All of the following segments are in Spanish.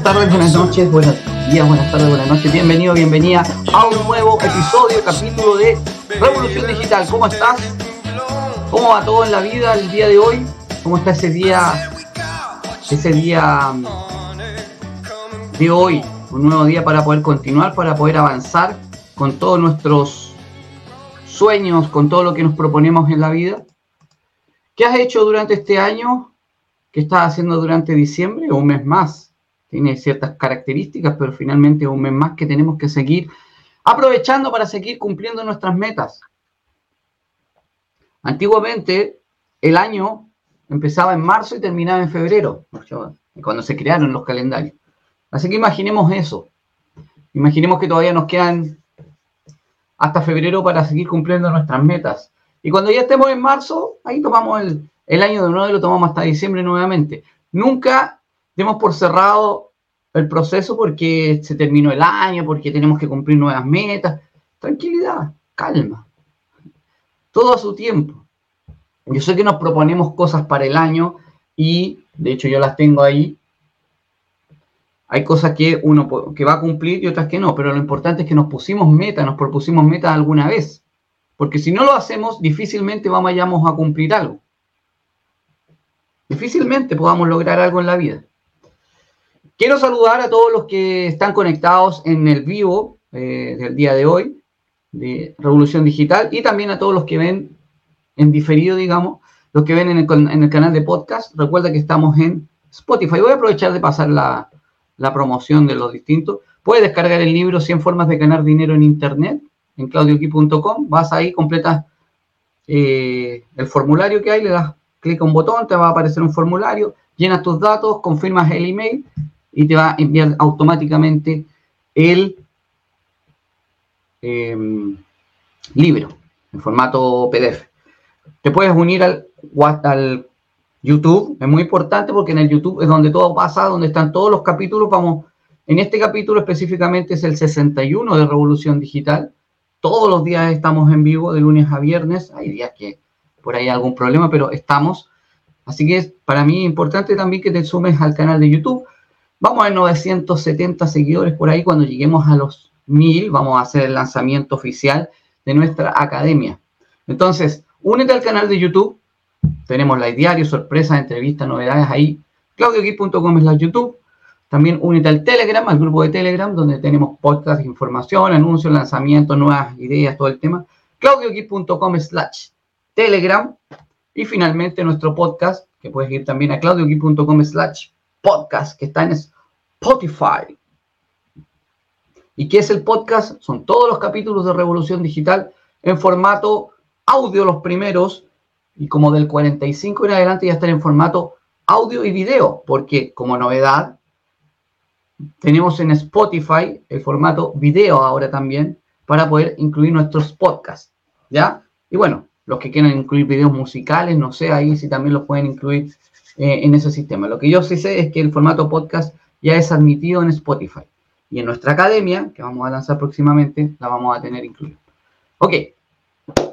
Buenas tardes, buenas noches, buenos días, buenas tardes, buenas noches. Bienvenido, bienvenida a un nuevo episodio, capítulo de Revolución Digital. ¿Cómo estás? ¿Cómo va todo en la vida el día de hoy? ¿Cómo está ese día, ese día mm, de hoy? Un nuevo día para poder continuar, para poder avanzar con todos nuestros sueños, con todo lo que nos proponemos en la vida. ¿Qué has hecho durante este año? ¿Qué estás haciendo durante diciembre o un mes más? Tiene ciertas características, pero finalmente es un mes más que tenemos que seguir aprovechando para seguir cumpliendo nuestras metas. Antiguamente, el año empezaba en marzo y terminaba en febrero, cuando se crearon los calendarios. Así que imaginemos eso. Imaginemos que todavía nos quedan hasta febrero para seguir cumpliendo nuestras metas. Y cuando ya estemos en marzo, ahí tomamos el, año de nuevo y lo tomamos hasta diciembre nuevamente. Nunca demos por cerrado el proceso porque se terminó el año, porque tenemos que cumplir nuevas metas. Tranquilidad, calma. Todo a su tiempo. Yo sé que nos proponemos cosas para el año y, de hecho, yo las tengo ahí. Hay cosas que uno que va a cumplir y otras que no, pero lo importante es que nos pusimos metas, nos propusimos metas alguna vez. Porque si no lo hacemos, difícilmente vamos a cumplir algo. Difícilmente podamos lograr algo en la vida. Quiero saludar a todos los que están conectados en el vivo eh, del día de hoy, de Revolución Digital, y también a todos los que ven en diferido, digamos, los que ven en el, canal de podcast. Recuerda que estamos en Spotify. Voy a aprovechar de pasar la, promoción de los distintos. Puedes descargar el libro 100 formas de ganar dinero en Internet en claudioqui.com, vas ahí, completas eh, el formulario que hay, le das clic a un botón, te va a aparecer un formulario, llenas tus datos, confirmas el email y te va a enviar automáticamente el em, libro en formato PDF. Te puedes unir al, YouTube, es muy importante porque en el YouTube es donde todo pasa, donde están todos los capítulos. Vamos, en este capítulo específicamente es el 61 de Revolución Digital. Todos los días estamos en vivo, de lunes a viernes. Hay días que por ahí hay algún problema, pero estamos. Así que es para mí importante también que te sumes al canal de YouTube. Vamos a 970 seguidores por ahí. Cuando lleguemos a los 1000, vamos a hacer el lanzamiento oficial de nuestra academia. Entonces, únete al canal de YouTube. Tenemos live diario, sorpresas, entrevistas, novedades ahí. claudioqui.com es la YouTube. También únete al Telegram, al grupo de Telegram, donde tenemos podcast, información, anuncios, lanzamientos, nuevas ideas, todo el tema. claudioqui.com slash Telegram. Y finalmente nuestro podcast, que puedes ir también a claudioqui.com slash podcast, que está en Spotify. ¿Y qué es el podcast? Son todos los capítulos de Revolución Digital en formato audio los primeros y como del 45 en adelante ya están en formato audio y video, porque como novedad tenemos en Spotify el formato video ahora también para poder incluir nuestros podcasts, ¿ya? Y bueno, los que quieran incluir videos musicales, no sé, ahí si también los pueden incluir eh, en ese sistema. Lo que yo sí sé es que el formato podcast ya es admitido en Spotify. Y en nuestra academia, que vamos a lanzar próximamente, la vamos a tener incluida. Ok,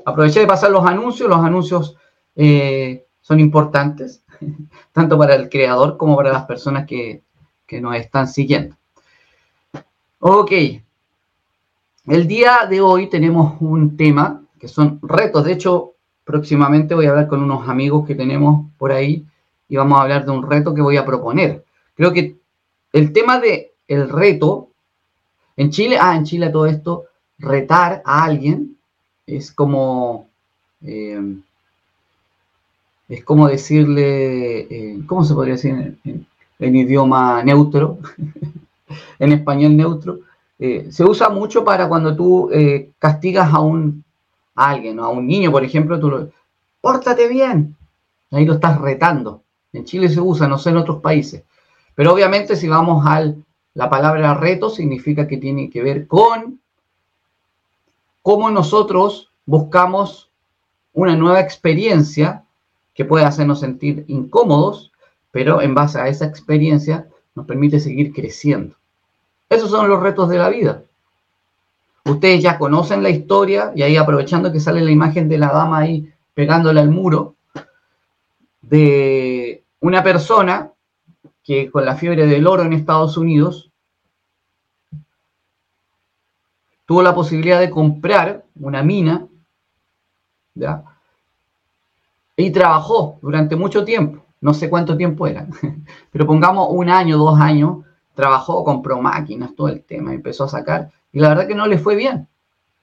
aproveché de pasar los anuncios. Los anuncios eh, son importantes, tanto para el creador como para las personas que, que nos están siguiendo. Ok. El día de hoy tenemos un tema que son retos. De hecho, próximamente voy a hablar con unos amigos que tenemos por ahí y vamos a hablar de un reto que voy a proponer. Creo que el tema de reto en Chile, ah, en Chile todo esto, retar a alguien es como eh, es como decirle, eh, ¿cómo se podría decir en, idioma neutro, en español neutro, eh, se usa mucho para cuando tú castigas a un a alguien, a un niño, por ejemplo, tú lo, pórtate bien, ahí lo estás retando. En Chile se usa, no sé en otros países. Pero obviamente si vamos a la palabra reto, significa que tiene que ver con cómo nosotros buscamos una nueva experiencia que puede hacernos sentir incómodos pero en base a esa experiencia nos permite seguir creciendo. Esos son los retos de la vida. Ustedes ya conocen la historia y ahí aprovechando que sale la imagen de la dama ahí pegándole al muro, de una persona que con la fiebre del oro en Estados Unidos, tuvo la posibilidad de comprar una mina. Y trabajó durante mucho tiempo, no sé cuánto tiempo era, pero pongamos un año, dos años, trabajó, compró máquinas, todo el tema, empezó a sacar, y la verdad que no le fue bien,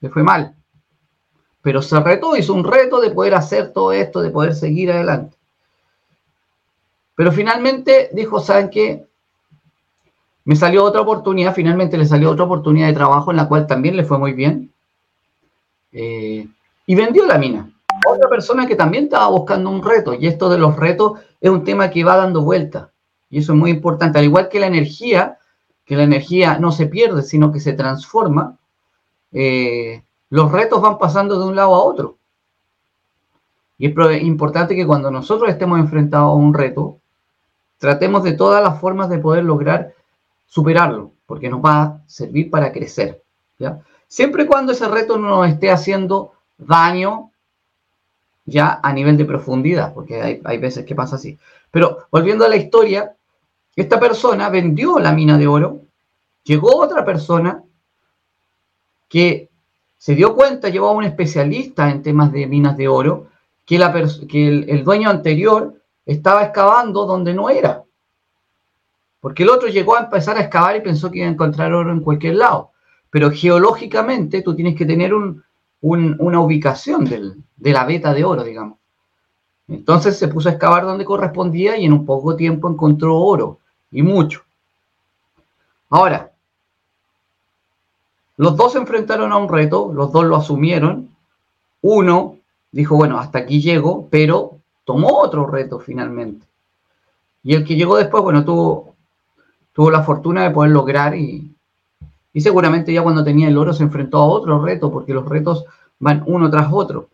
le fue mal. Pero se retó, hizo un reto de poder hacer todo esto, de poder seguir adelante. Pero finalmente dijo, ¿saben qué? Me salió otra oportunidad, finalmente le salió otra oportunidad de trabajo en la cual también le fue muy bien. Eh, y vendió la mina. Otra persona que también estaba buscando un reto. Y esto de los retos es un tema que va dando vuelta. Y eso es muy importante. Al igual que la energía, que la energía no se pierde, sino que se transforma, eh, los retos van pasando de un lado a otro. Y es importante que cuando nosotros estemos enfrentados a un reto, tratemos de todas las formas de poder lograr superarlo, porque nos va a servir para crecer. ¿ya? Siempre y cuando ese reto no esté haciendo daño ya a nivel de profundidad, porque hay, hay veces que pasa así. Pero volviendo a la historia, esta persona vendió la mina de oro, llegó otra persona que se dio cuenta, llevó a un especialista en temas de minas de oro, que, la que el dueño anterior estaba excavando donde no era. Porque el otro llegó a empezar a excavar y pensó que iba a encontrar oro en cualquier lado. Pero geológicamente tú tienes que tener una ubicación de la veta de oro, digamos. Entonces se puso a excavar donde correspondía y en un poco tiempo encontró oro, y mucho. Ahora, los dos se enfrentaron a un reto, los dos lo asumieron. Uno dijo, bueno, hasta aquí llego, pero tomó otro reto finalmente. Y el que llegó después, bueno, tuvo tuvo la fortuna de poder lograr y, y seguramente ya cuando tenía el oro se enfrentó a otro reto, porque los retos van uno tras otro.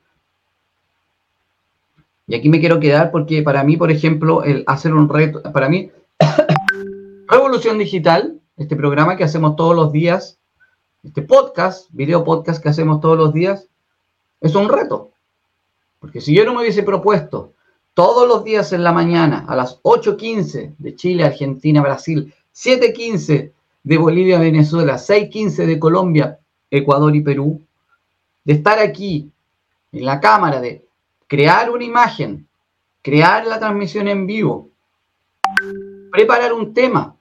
Y aquí me quiero quedar porque para mí, por ejemplo, el hacer un reto, para mí, Revolución Digital, este programa que hacemos todos los días, este podcast, video podcast que hacemos todos los días, es un reto. Porque si yo no me hubiese propuesto todos los días en la mañana, a las 8.15 de Chile, Argentina, Brasil, 7.15 de Bolivia, Venezuela, 6.15 de Colombia, Ecuador y Perú, de estar aquí en la cámara, de crear una imagen, crear la transmisión en vivo, preparar un tema,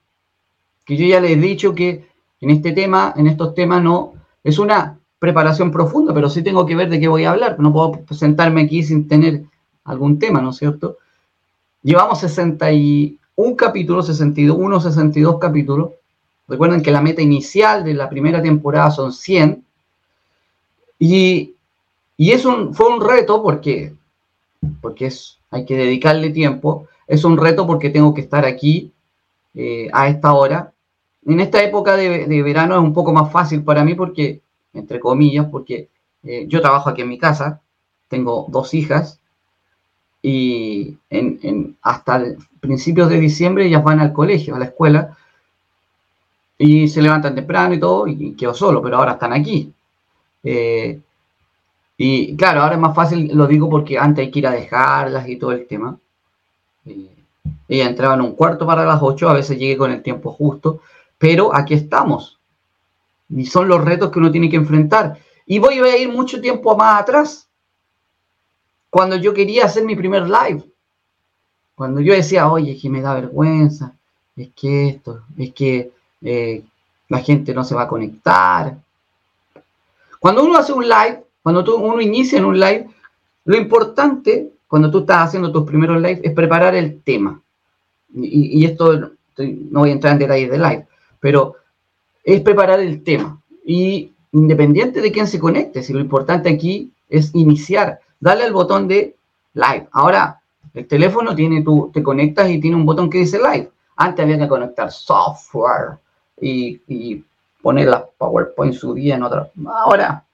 que yo ya les he dicho que en este tema, en estos temas no, es una preparación profunda, pero sí tengo que ver de qué voy a hablar, no puedo sentarme aquí sin tener algún tema, ¿no es cierto? Llevamos 60 y un capítulo, 61, 62 capítulos. Recuerden que la meta inicial de la primera temporada son 100. Y, y es un, fue un reto porque, porque es, hay que dedicarle tiempo. Es un reto porque tengo que estar aquí eh, a esta hora. En esta época de, verano es un poco más fácil para mí porque, entre comillas, porque eh, yo trabajo aquí en mi casa, tengo dos hijas y en, hasta principios de diciembre ellas van al colegio, a la escuela, y se levantan temprano y todo, y quedo solo, pero ahora están aquí. Eh, y claro, ahora es más fácil, lo digo porque antes hay que ir a dejarlas y todo el tema. Eh, ella entraba en un cuarto para las 8, a veces llegué con el tiempo justo, pero aquí estamos. Y son los retos que uno tiene que enfrentar. Y voy a ir mucho tiempo más atrás, cuando yo quería hacer mi primer live. Cuando yo decía, oye, es que me da vergüenza, es que esto, es que eh, la gente no se va a conectar. Cuando uno hace un live, cuando tú, uno inicia en un live, lo importante cuando tú estás haciendo tus primeros live es preparar el tema. Y, esto no voy a entrar en detalles de live, pero es preparar el tema. Y independiente de quién se conecte, si lo importante aquí es iniciar, dale al botón de live. Ahora, el teléfono tiene tu, te conectas y tiene un botón que dice live. Antes había que conectar software y, poner la PowerPoint subida en otra. Ahora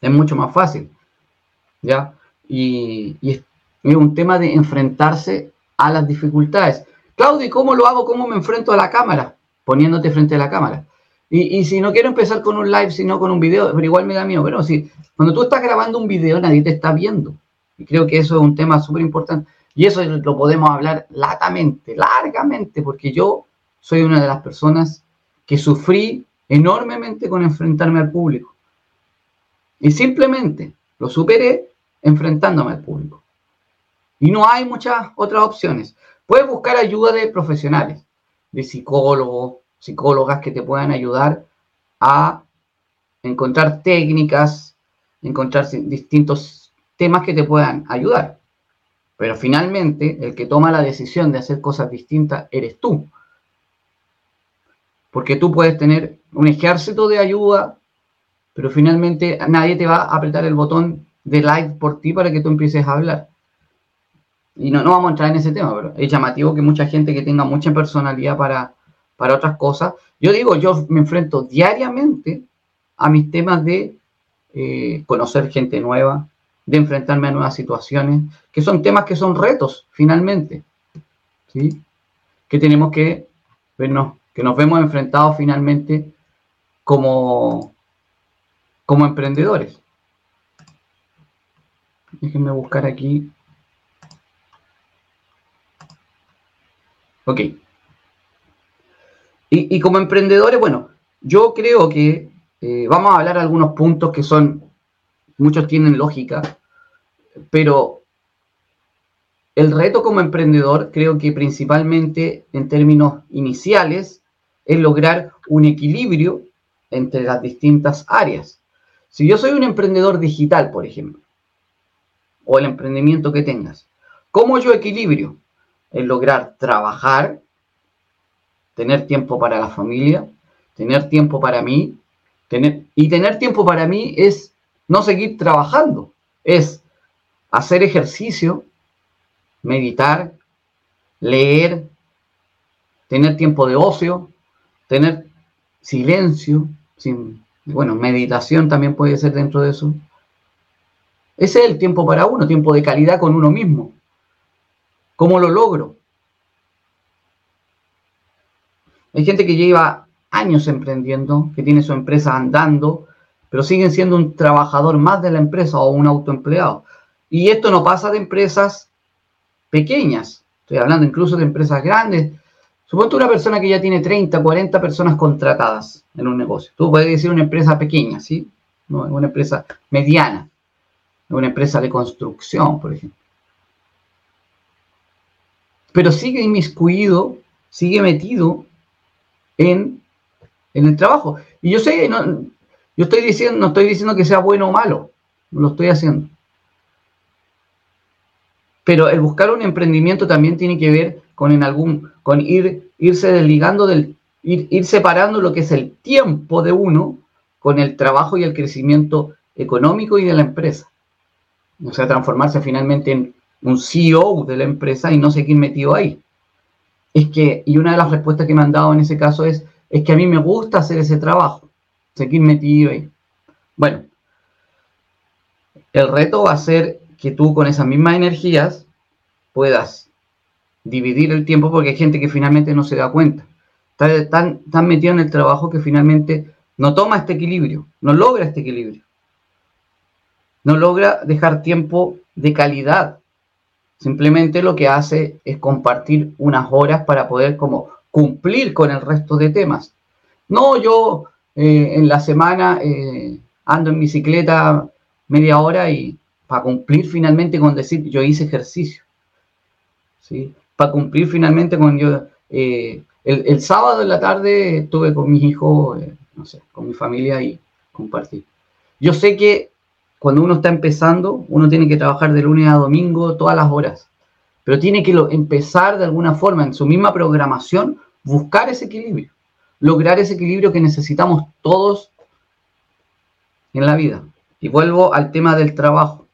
es mucho más fácil. ¿Ya? Y, es, un tema de enfrentarse a las dificultades. Claudio, ¿cómo lo hago? ¿Cómo me enfrento a la cámara? Poniéndote frente a la cámara. Y, si no quiero empezar con un live, sino con un video, pero igual me da miedo. Pero si cuando tú estás grabando un video, nadie te está viendo. Y creo que eso es un tema súper importante. Y eso lo podemos hablar latamente, largamente, porque yo soy una de las personas que sufrí enormemente con enfrentarme al público. Y simplemente lo superé enfrentándome al público. Y no hay muchas otras opciones. Puedes buscar ayuda de profesionales, de psicólogos, psicólogas que te puedan ayudar a encontrar técnicas, encontrar distintos temas que te puedan ayudar. Pero finalmente, el que toma la decisión de hacer cosas distintas eres tú. Porque tú puedes tener un ejército de ayuda, pero finalmente nadie te va a apretar el botón de like por ti para que tú empieces a hablar. Y no, no vamos a entrar en ese tema, pero es llamativo que mucha gente que tenga mucha personalidad para, para otras cosas. Yo digo, yo me enfrento diariamente a mis temas de eh, conocer gente nueva, de enfrentarme a nuevas situaciones, que son temas que son retos, finalmente. ¿sí? Que tenemos que vernos, que nos vemos enfrentados finalmente como, como emprendedores. Déjenme buscar aquí. Ok. Y, como emprendedores, bueno, yo creo que eh, vamos a hablar algunos puntos que son, muchos tienen lógica, pero el reto como emprendedor creo que principalmente en términos iniciales es lograr un equilibrio entre las distintas áreas. Si yo soy un emprendedor digital, por ejemplo, o el emprendimiento que tengas, ¿cómo yo equilibrio? Es lograr trabajar tener tiempo para la familia, tener tiempo para mí, tener, y tener tiempo para mí es no seguir trabajando, es hacer ejercicio, meditar, leer, tener tiempo de ocio, tener silencio, sin, bueno, meditación también puede ser dentro de eso. Ese es el tiempo para uno, tiempo de calidad con uno mismo. ¿Cómo lo logro? Hay gente que lleva años emprendiendo, que tiene su empresa andando, pero siguen siendo un trabajador más de la empresa o un autoempleado. Y esto no pasa de empresas pequeñas, estoy hablando incluso de empresas grandes. Suponte una persona que ya tiene 30, 40 personas contratadas en un negocio. Tú puedes decir una empresa pequeña, ¿sí? No, una empresa mediana, una empresa de construcción, por ejemplo. Pero sigue inmiscuido, sigue metido en, el trabajo. Y yo sé, no, yo estoy diciendo, no estoy diciendo que sea bueno o malo, lo estoy haciendo. Pero el buscar un emprendimiento también tiene que ver con en algún, con ir, irse desligando del, ir, ir separando lo que es el tiempo de uno con el trabajo y el crecimiento económico y de la empresa. O sea, transformarse finalmente en un CEO de la empresa y no seguir metido ahí es que, y una de las respuestas que me han dado en ese caso es, es que a mí me gusta hacer ese trabajo, seguir metido ahí. Bueno, el reto va a ser que tú con esas mismas energías puedas dividir el tiempo porque hay gente que finalmente no se da cuenta. Está tan, metido en el trabajo que finalmente no toma este equilibrio, no logra este equilibrio. No logra dejar tiempo de calidad Simplemente lo que hace es compartir unas horas para poder como cumplir con el resto de temas. No, yo eh, en la semana eh, ando en bicicleta media hora y para cumplir finalmente con decir yo hice ejercicio. ¿sí? Para cumplir finalmente con yo... Eh, el, el, sábado en la tarde estuve con mis hijos, no sé, con mi familia y compartí. Yo sé que cuando uno está empezando, uno tiene que trabajar de lunes a domingo todas las horas, pero tiene que empezar de alguna forma en su misma programación, buscar ese equilibrio, lograr ese equilibrio que necesitamos todos en la vida. Y vuelvo al tema del trabajo.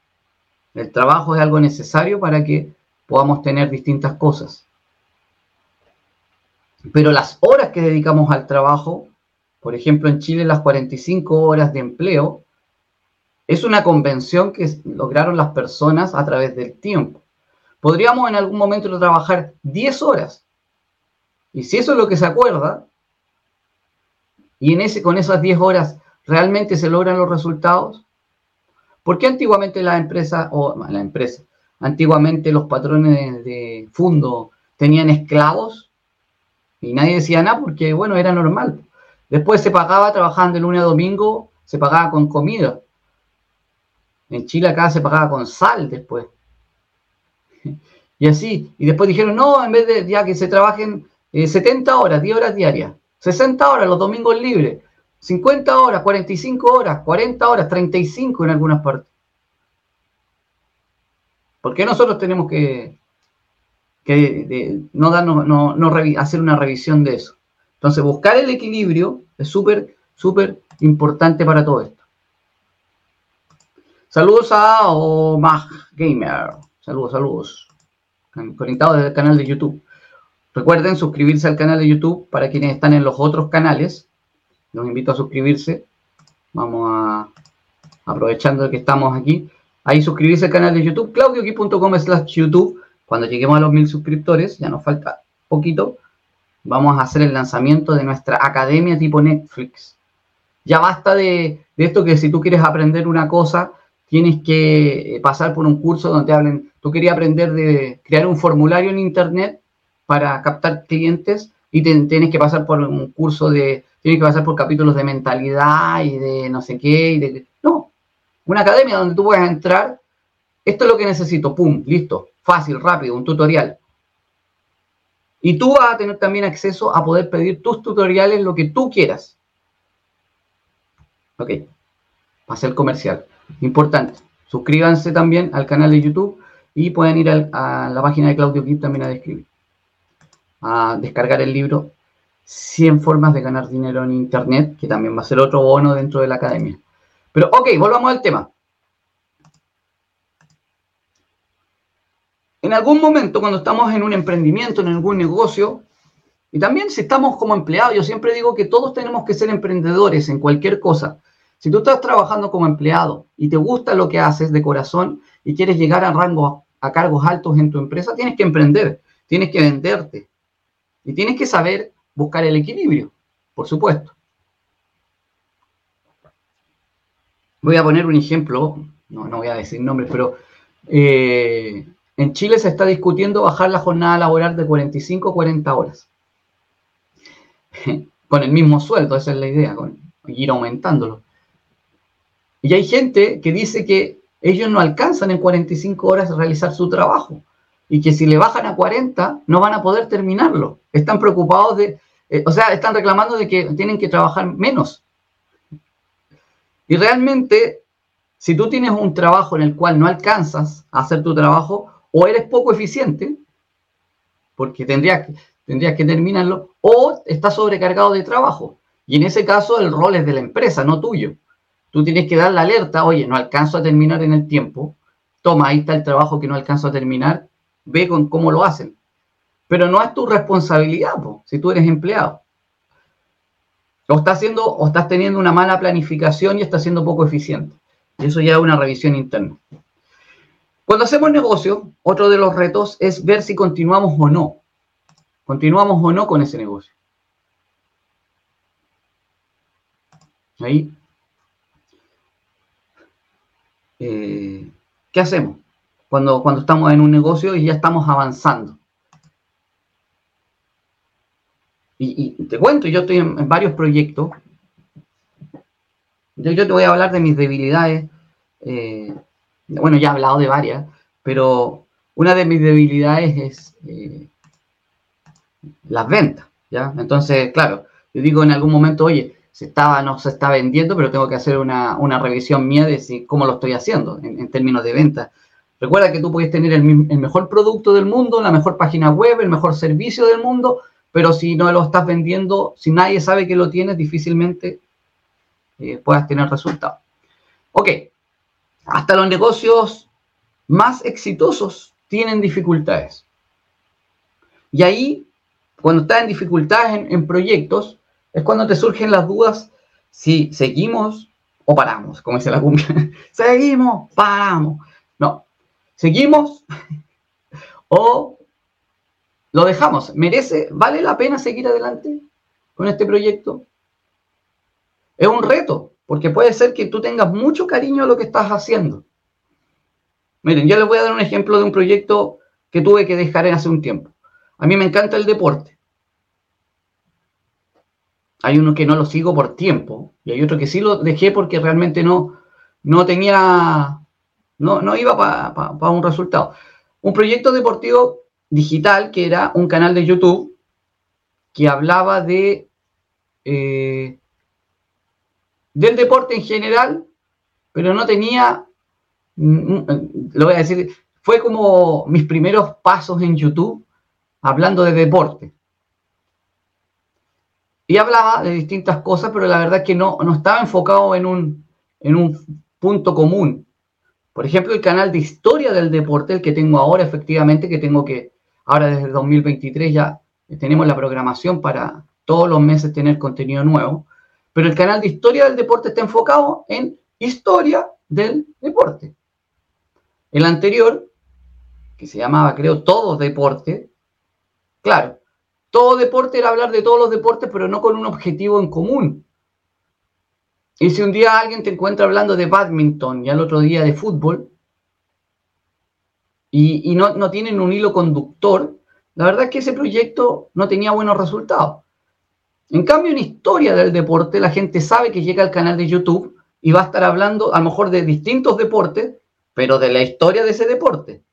El trabajo es algo necesario para que podamos tener distintas cosas. Pero las horas que dedicamos al trabajo, por ejemplo en Chile las 45 horas de empleo, es una convención que lograron las personas a través del tiempo. Podríamos en algún momento trabajar 10 horas. Y si eso es lo que se acuerda, y en ese, con esas 10 horas realmente se logran los resultados, ¿por qué antiguamente la empresa, o la empresa, antiguamente los patrones de Fundo tenían esclavos y nadie decía nada porque, bueno, era normal. Después se pagaba, trabajando de lunes a domingo, se pagaba con comida. En Chile acá se pagaba con sal después. Y así. Y después dijeron, no, en vez de ya que se trabajen 70 eh, horas, 10 horas diarias, 60 horas los domingos libres, 50 horas, 45 horas, 40 horas, 35 en algunas partes. ¿Por qué nosotros tenemos que, no, darnos, no, hacer una revisión de eso? Entonces, buscar el equilibrio es súper, súper importante para todo esto. Saludos a Omag Gamer. Saludos, saludos. Conectados desde el canal de YouTube. Recuerden suscribirse al canal de YouTube para quienes están en los otros canales. Los invito a suscribirse. Vamos a, aprovechando que estamos aquí, ahí suscribirse al canal de YouTube, claudioqui.com slash YouTube. Cuando lleguemos a los mil suscriptores, ya nos falta poquito, vamos a hacer el lanzamiento de nuestra academia tipo Netflix. Ya basta de, de esto que si tú quieres aprender una cosa, tienes que pasar por un curso donde te hablen, tú querías aprender de crear un formulario en Internet para captar clientes y tienes que pasar por un curso de, tienes que pasar por capítulos de mentalidad y de no sé qué. Y de, no, una academia donde tú puedes entrar, esto es lo que necesito, pum, listo, fácil, rápido, un tutorial. Y tú vas a tener también acceso a poder pedir tus tutoriales, lo que tú quieras. Ok, pase el comercial. Importante, suscríbanse también al canal de YouTube y pueden ir a, la página de Claudio Kip también a describir a descargar el libro 100 formas de ganar dinero en Internet, que también va a ser otro bono dentro de la academia. Pero ok, volvamos al tema. En algún momento, cuando estamos en un emprendimiento, en algún negocio, y también si estamos como empleados, yo siempre digo que todos tenemos que ser emprendedores en cualquier cosa. Si tú estás trabajando como empleado y te gusta lo que haces de corazón y quieres llegar a rangos, a cargos altos en tu empresa, tienes que emprender, tienes que venderte, y tienes que saber buscar el equilibrio, por supuesto. Voy a poner un ejemplo, no, voy a decir nombres, pero eh, en Chile se está discutiendo bajar la jornada laboral de 45 a 40 horas. con el mismo sueldo, esa es la idea, ir aumentándolo. Y hay gente que dice que ellos no alcanzan en 45 horas a realizar su trabajo y que si le bajan a 40 no van a poder terminarlo. Están preocupados de, eh, o sea, están reclamando de que tienen que trabajar menos. Y realmente, si tú tienes un trabajo en el cual no alcanzas a hacer tu trabajo, o eres poco eficiente, porque tendrías que, tendrías que terminarlo, o estás sobrecargado de trabajo. Y en ese caso el rol es de la empresa, no tuyo. Tú tienes que dar la alerta, oye, no alcanzo a terminar en el tiempo, toma, ahí está el trabajo que no alcanzo a terminar, ve con cómo lo hacen. Pero no es tu responsabilidad, si tú eres empleado. O estás, haciendo, o estás teniendo una mala planificación y estás siendo poco eficiente. Eso ya es una revisión interna. Cuando hacemos negocio, otro de los retos es ver si continuamos o no. Continuamos o no con ese negocio. Ahí. Eh, ¿Qué hacemos? cuando, estamos en un negocio y ya estamos avanzando. Y, te cuento, yo estoy en, varios proyectos. Yo, te voy a hablar de mis debilidades. Eh, bueno, ya he hablado de varias, pero una de mis debilidades es eh, las ventas. ¿ya? Entonces, claro, yo digo en algún momento, oye, se estaba, no se está vendiendo, pero tengo que hacer una, revisión mía de si, cómo lo estoy haciendo en, términos de ventas. Recuerda que tú puedes tener el, mejor producto del mundo, la mejor página web, el mejor servicio del mundo, pero si no lo estás vendiendo, si nadie sabe que lo tienes, difícilmente eh, puedas tener resultados. Ok, hasta los negocios más exitosos tienen dificultades. Y ahí, cuando estás en dificultades en proyectos, es cuando te surgen las dudas si seguimos o paramos, como dice la cumbia. seguimos, paramos. No, ¿Seguimos o lo dejamos? ¿Merece, vale la pena seguir adelante con este proyecto? Es un reto, porque puede ser que tú tengas mucho cariño a lo que estás haciendo. Miren, yo les voy a dar un ejemplo de un proyecto que tuve que dejar hace un tiempo. A mí me encanta el deporte. Hay uno que no lo sigo por tiempo y hay otro que sí lo dejé porque realmente no, no tenía, no, no iba para un resultado. Un proyecto deportivo digital que era un canal de YouTube que hablaba de eh, del deporte en general, pero no tenía, mm, mm, lo voy a decir, fue como mis primeros pasos en YouTube hablando de deporte. Y hablaba de distintas cosas, pero la verdad es que no, no estaba enfocado en un, en un punto común. Por ejemplo, el canal de historia del deporte, el que tengo ahora, efectivamente, que tengo que, ahora desde el 2023 ya tenemos la programación para todos los meses tener contenido nuevo, pero el canal de historia del deporte está enfocado en historia del deporte. El anterior, que se llamaba, creo, Todo Deporte, claro, todo deporte era hablar de todos los deportes, pero no con un objetivo en común. Y si un día alguien te encuentra hablando de badminton y al otro día de fútbol, y, no, tienen un hilo conductor, la verdad es que ese proyecto no tenía buenos resultados. En cambio, en historia del deporte, la gente sabe que llega al canal de YouTube y va a estar hablando a lo mejor de distintos deportes, pero de la historia de ese deporte.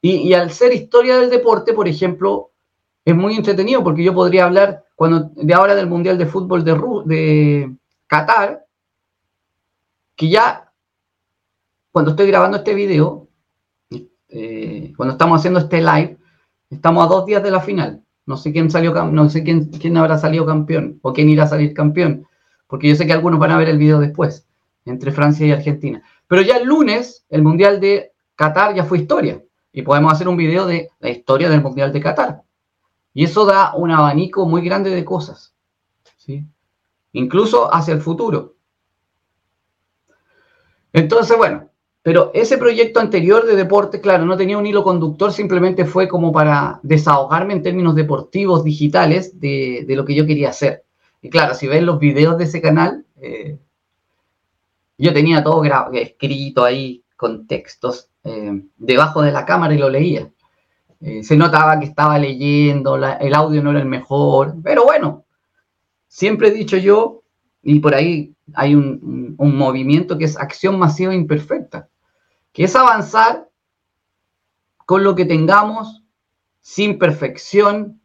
Y, al ser historia del deporte, por ejemplo, es muy entretenido porque yo podría hablar cuando, de ahora del Mundial de Fútbol de, de Qatar, que ya cuando estoy grabando este video, eh, cuando estamos haciendo este live, Estamos a dos días de la final. No sé quién salió, no sé quién, quién habrá salido campeón o quién irá a salir campeón, porque yo sé que algunos van a ver el video después, entre Francia y Argentina. Pero ya el lunes, el Mundial de Qatar ya fue historia y podemos hacer un video de la historia del Mundial de Qatar. Y eso da un abanico muy grande de cosas, ¿sí? incluso hacia el futuro. Entonces, bueno, pero ese proyecto anterior de deporte, claro, no tenía un hilo conductor, simplemente fue como para desahogarme en términos deportivos, digitales, de, lo que yo quería hacer. Y claro, si ven los videos de ese canal, eh, yo tenía todo escrito ahí con textos eh, debajo de la cámara y lo leía. Eh, se notaba que estaba leyendo, el audio no era el mejor, pero bueno, siempre he dicho yo, y por ahí hay un movimiento que es acción masiva imperfecta que es avanzar con lo que tengamos, sin perfección,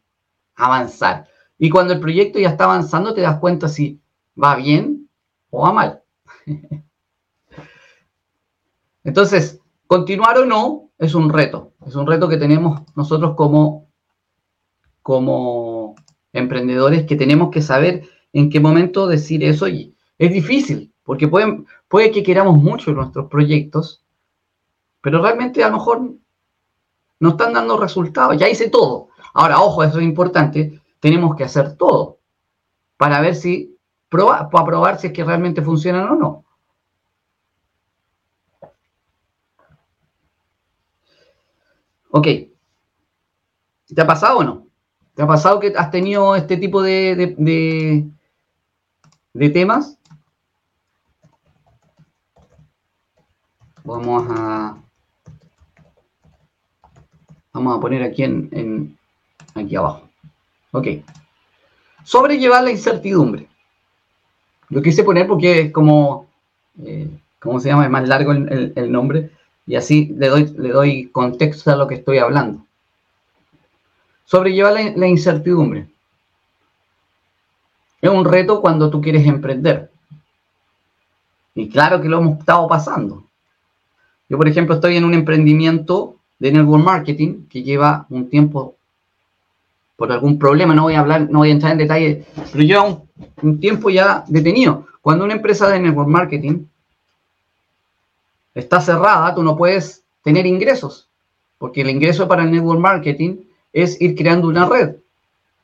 avanzar. Y cuando el proyecto ya está avanzando, te das cuenta si va bien o va mal. Entonces, continuar o no es un reto. Es un reto que tenemos nosotros como, como emprendedores que tenemos que saber en qué momento decir eso. Y es difícil, porque pueden, puede que queramos mucho nuestros proyectos, pero realmente a lo mejor no están dando resultados. Ya hice todo. Ahora, ojo, eso es importante. Tenemos que hacer todo para ver si, para probar si es que realmente funcionan o no. Ok. ¿Te ha pasado o no? ¿Te ha pasado que has tenido este tipo de, de, temas? Vamos a Vamos a poner aquí en, aquí abajo. Ok. Sobrellevar la incertidumbre. Lo quise poner porque es como, eh, ¿cómo se llama? Es más largo el, nombre y así le doy, le doy contexto a lo que estoy hablando. Sobrellevar la, la incertidumbre. Es un reto cuando tú quieres emprender. Y claro que lo hemos estado pasando. Yo, por ejemplo, estoy en un emprendimiento de network marketing que lleva un tiempo por algún problema, no voy a hablar, no voy a entrar en detalle, pero lleva un, tiempo ya detenido. Cuando una empresa de network marketing está cerrada, tú no puedes tener ingresos, porque el ingreso para el network marketing es ir creando una red,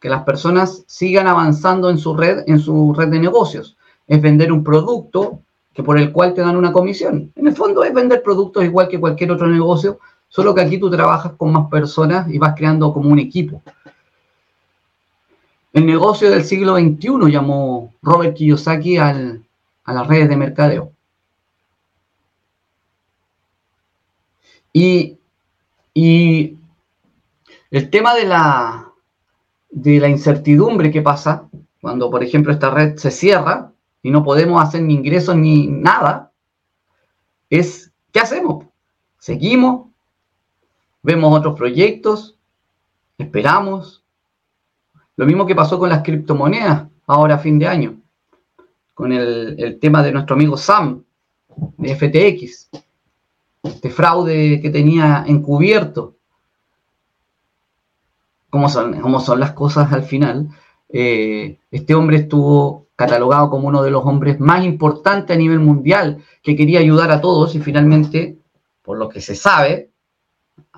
que las personas sigan avanzando en su red, en su red de negocios. Es vender un producto que por el cual te dan una comisión. En el fondo es vender productos igual que cualquier otro negocio, Solo que aquí tú trabajas con más personas y vas creando como un equipo. El negocio del siglo XXI llamó Robert Kiyosaki a las redes de mercadeo. Y, el tema de la, de la incertidumbre que pasa cuando, por ejemplo, esta red se cierra y no podemos hacer ni ingresos ni nada, es, ¿qué hacemos? Seguimos, vemos otros proyectos, esperamos. Lo mismo que pasó con las criptomonedas ahora a fin de año, con el, tema de nuestro amigo Sam, de FTX, este fraude que tenía encubierto. ¿Cómo son, cómo son las cosas al final? Eh, este hombre estuvo catalogado como uno de los hombres más importantes a nivel mundial, que quería ayudar a todos y finalmente, por lo que se sabe,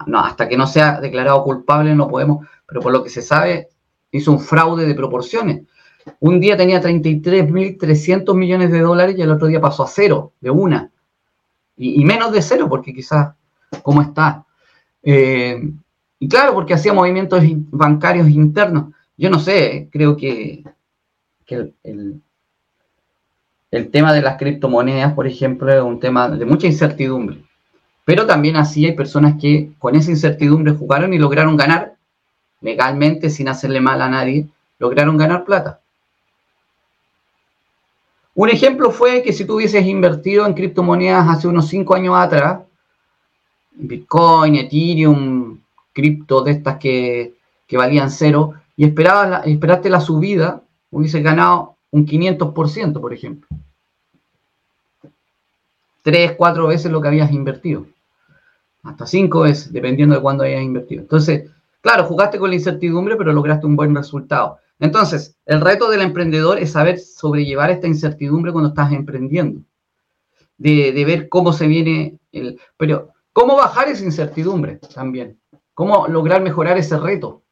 no, hasta que no sea declarado culpable no podemos, pero por lo que se sabe, hizo un fraude de proporciones. Un día tenía 33.300 millones de dólares y el otro día pasó a cero, de una. Y, menos de cero, porque quizás, ¿cómo está? Eh, y claro, porque hacía movimientos bancarios internos. Yo no sé, creo que, el, el tema de las criptomonedas, por ejemplo, es un tema de mucha incertidumbre. Pero también así hay personas que con esa incertidumbre jugaron y lograron ganar legalmente, sin hacerle mal a nadie, lograron ganar plata. Un ejemplo fue que si tú hubieses invertido en criptomonedas hace unos cinco años atrás, Bitcoin, Ethereum, cripto de estas que, valían cero, y esperabas la, esperaste la subida, hubieses ganado un 500%, por ejemplo. Tres, cuatro veces lo que habías invertido hasta cinco veces, dependiendo de cuándo hayas invertido. Entonces, claro, jugaste con la incertidumbre, pero lograste un buen resultado. Entonces, el reto del emprendedor es saber sobrellevar esta incertidumbre cuando estás emprendiendo. De, ver cómo se viene el... Pero, ¿cómo bajar esa incertidumbre también? ¿Cómo lograr mejorar ese reto?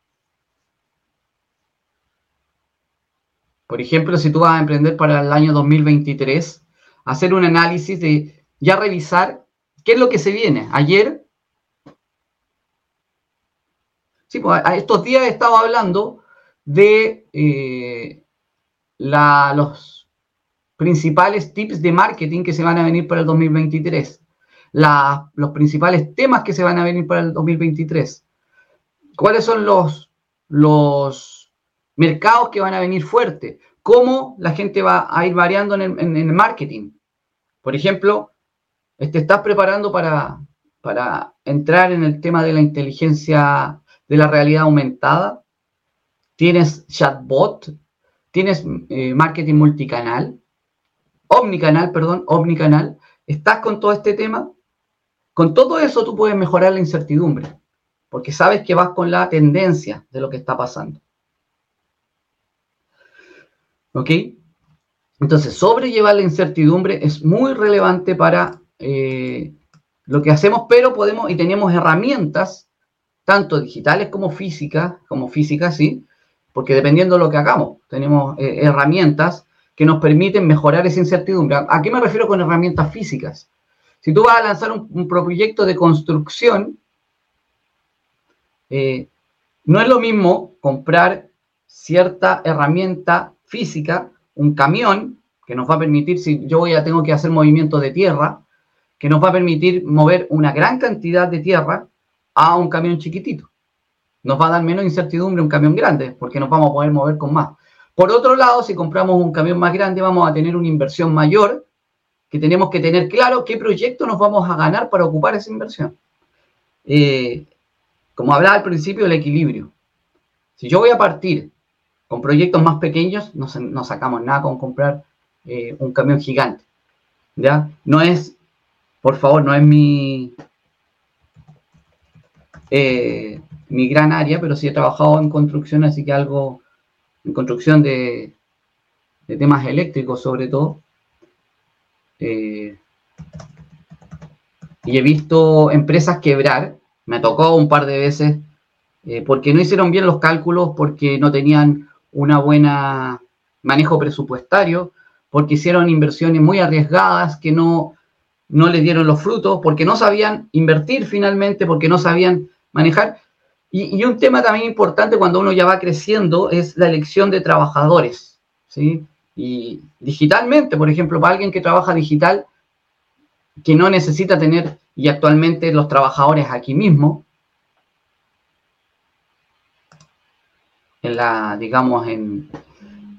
Por ejemplo, si tú vas a emprender para el año 2023, hacer un análisis de ya revisar qué es lo que se viene. Ayer Sí, pues a estos días he estado hablando de eh, los principales tips de marketing que se van a venir para el 2023, los principales temas que se van a venir para el 2023, cuáles son los, los mercados que van a venir fuertes, cómo la gente va a ir variando en el, marketing. Por ejemplo, te estás preparando para, para entrar en el tema de la inteligencia de la realidad aumentada, tienes chatbot, tienes eh, marketing multicanal, omnicanal, perdón, omnicanal, estás con todo este tema, con todo eso tú puedes mejorar la incertidumbre, porque sabes que vas con la tendencia de lo que está pasando. ¿Ok? Entonces, sobrellevar la incertidumbre es muy relevante para eh, lo que hacemos, pero podemos y tenemos herramientas tanto digitales como físicas, como físicas, sí, porque dependiendo de lo que hagamos, tenemos eh, herramientas que nos permiten mejorar esa incertidumbre. ¿A qué me refiero con herramientas físicas? Si tú vas a lanzar un, proyecto de construcción, eh, no es lo mismo comprar cierta herramienta física, un camión, que nos va a permitir, si yo ya tengo que hacer movimiento de tierra, que nos va a permitir mover una gran cantidad de tierra a un camión chiquitito. Nos va a dar menos incertidumbre un camión grande, porque nos vamos a poder mover con más. Por otro lado, si compramos un camión más grande, vamos a tener una inversión mayor, que tenemos que tener claro qué proyecto nos vamos a ganar para ocupar esa inversión. Eh, como hablaba al principio, el equilibrio. Si yo voy a partir con proyectos más pequeños, no, sacamos nada con comprar eh, un camión gigante. ¿ya? No es, por favor, no es mi, eh, mi gran área, pero sí he trabajado en construcción, así que algo en construcción de, temas eléctricos sobre todo. Eh, y he visto empresas quebrar, me tocó un par de veces, eh, porque no hicieron bien los cálculos, porque no tenían una buena manejo presupuestario, porque hicieron inversiones muy arriesgadas que no, no les dieron los frutos, porque no sabían invertir finalmente, porque no sabían manejar. Y, un tema también importante cuando uno ya va creciendo es la elección de trabajadores, ¿sí? Y digitalmente, por ejemplo, para alguien que trabaja digital, que no necesita tener, y actualmente los trabajadores aquí mismo, en la, digamos, en,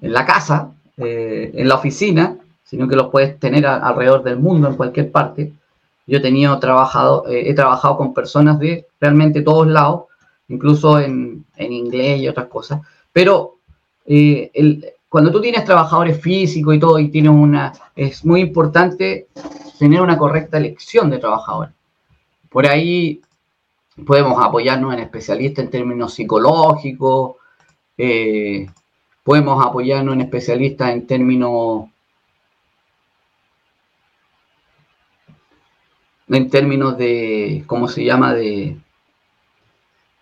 en la casa, eh, en la oficina, sino que los puedes tener alrededor del mundo, en cualquier parte. Yo he tenido trabajado, eh, he trabajado con personas de realmente todos lados, incluso en, en inglés y otras cosas. Pero eh, cuando tú tienes trabajadores físicos y todo, y tienes una, es muy importante tener una correcta elección de trabajadores. Por ahí podemos apoyarnos en especialistas en términos psicológicos, eh, podemos apoyarnos en especialistas en términos en términos de, ¿cómo se llama?, de,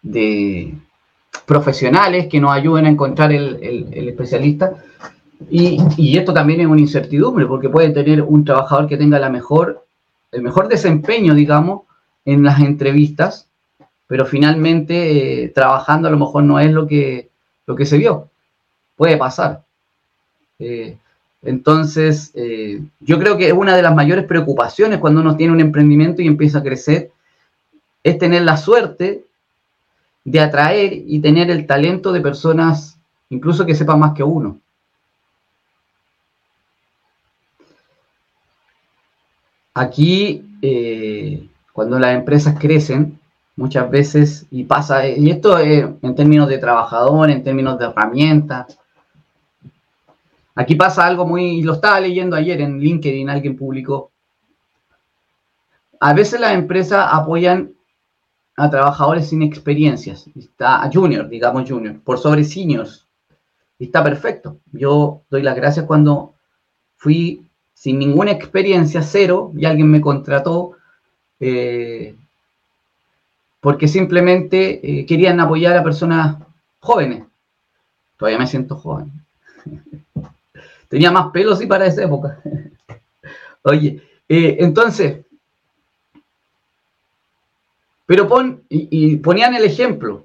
de profesionales que nos ayuden a encontrar el, especialista. Y, esto también es una incertidumbre, porque puede tener un trabajador que tenga la mejor, el mejor desempeño, digamos, en las entrevistas, pero finalmente eh, trabajando a lo mejor no es lo que, lo que se vio. Puede pasar. Eh, entonces, eh, yo creo que una de las mayores preocupaciones cuando uno tiene un emprendimiento y empieza a crecer es tener la suerte de atraer y tener el talento de personas, incluso que sepan más que uno. Aquí, eh, cuando las empresas crecen, muchas veces, y pasa, y esto es en términos de trabajador, en términos de herramientas, Aquí pasa algo muy, lo estaba leyendo ayer en LinkedIn, alguien publicó. A veces las empresas apoyan a trabajadores sin experiencias, está a junior, digamos junior, por sobre seniors. Está perfecto. Yo doy las gracias cuando fui sin ninguna experiencia, cero, y alguien me contrató eh, porque simplemente eh, querían apoyar a personas jóvenes. Todavía me siento joven. Tenía más pelos y para esa época. Oye, eh, entonces, pero pon, y, ponían el ejemplo.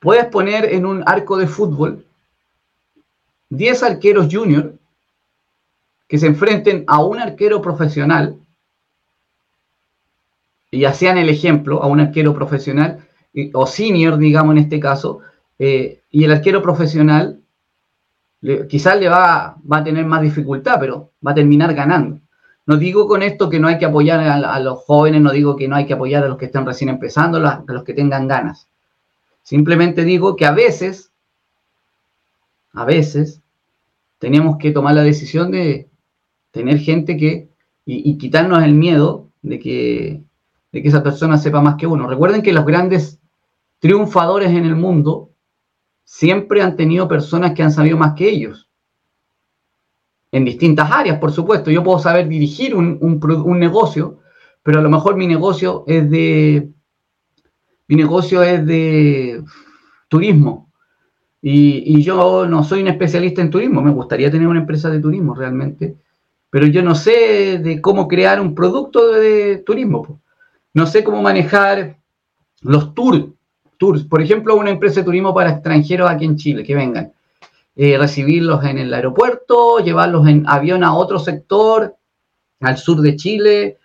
Puedes poner en un arco de fútbol 10 arqueros junior que se enfrenten a un arquero profesional y hacían el ejemplo a un arquero profesional o senior, digamos en este caso, eh, y el arquero profesional quizás le va, va a tener más dificultad, pero va a terminar ganando. No digo con esto que no hay que apoyar a, los jóvenes, no digo que no hay que apoyar a los que estén recién empezando, a los que tengan ganas. Simplemente digo que a veces, a veces, tenemos que tomar la decisión de tener gente que, y, quitarnos el miedo de que, de que esa persona sepa más que uno. Recuerden que los grandes triunfadores en el mundo siempre han tenido personas que han sabido más que ellos. En distintas áreas, por supuesto. Yo puedo saber dirigir un, negocio, pero a lo mejor mi negocio es de. Mi negocio es de turismo. Y, y, yo no soy un especialista en turismo. Me gustaría tener una empresa de turismo realmente. Pero yo no sé de cómo crear un producto de turismo. No sé cómo manejar los tours por ejemplo, una empresa de turismo para extranjeros aquí en Chile, que vengan. Eh, recibirlos en el aeropuerto, llevarlos en avión a otro sector, al sur de Chile,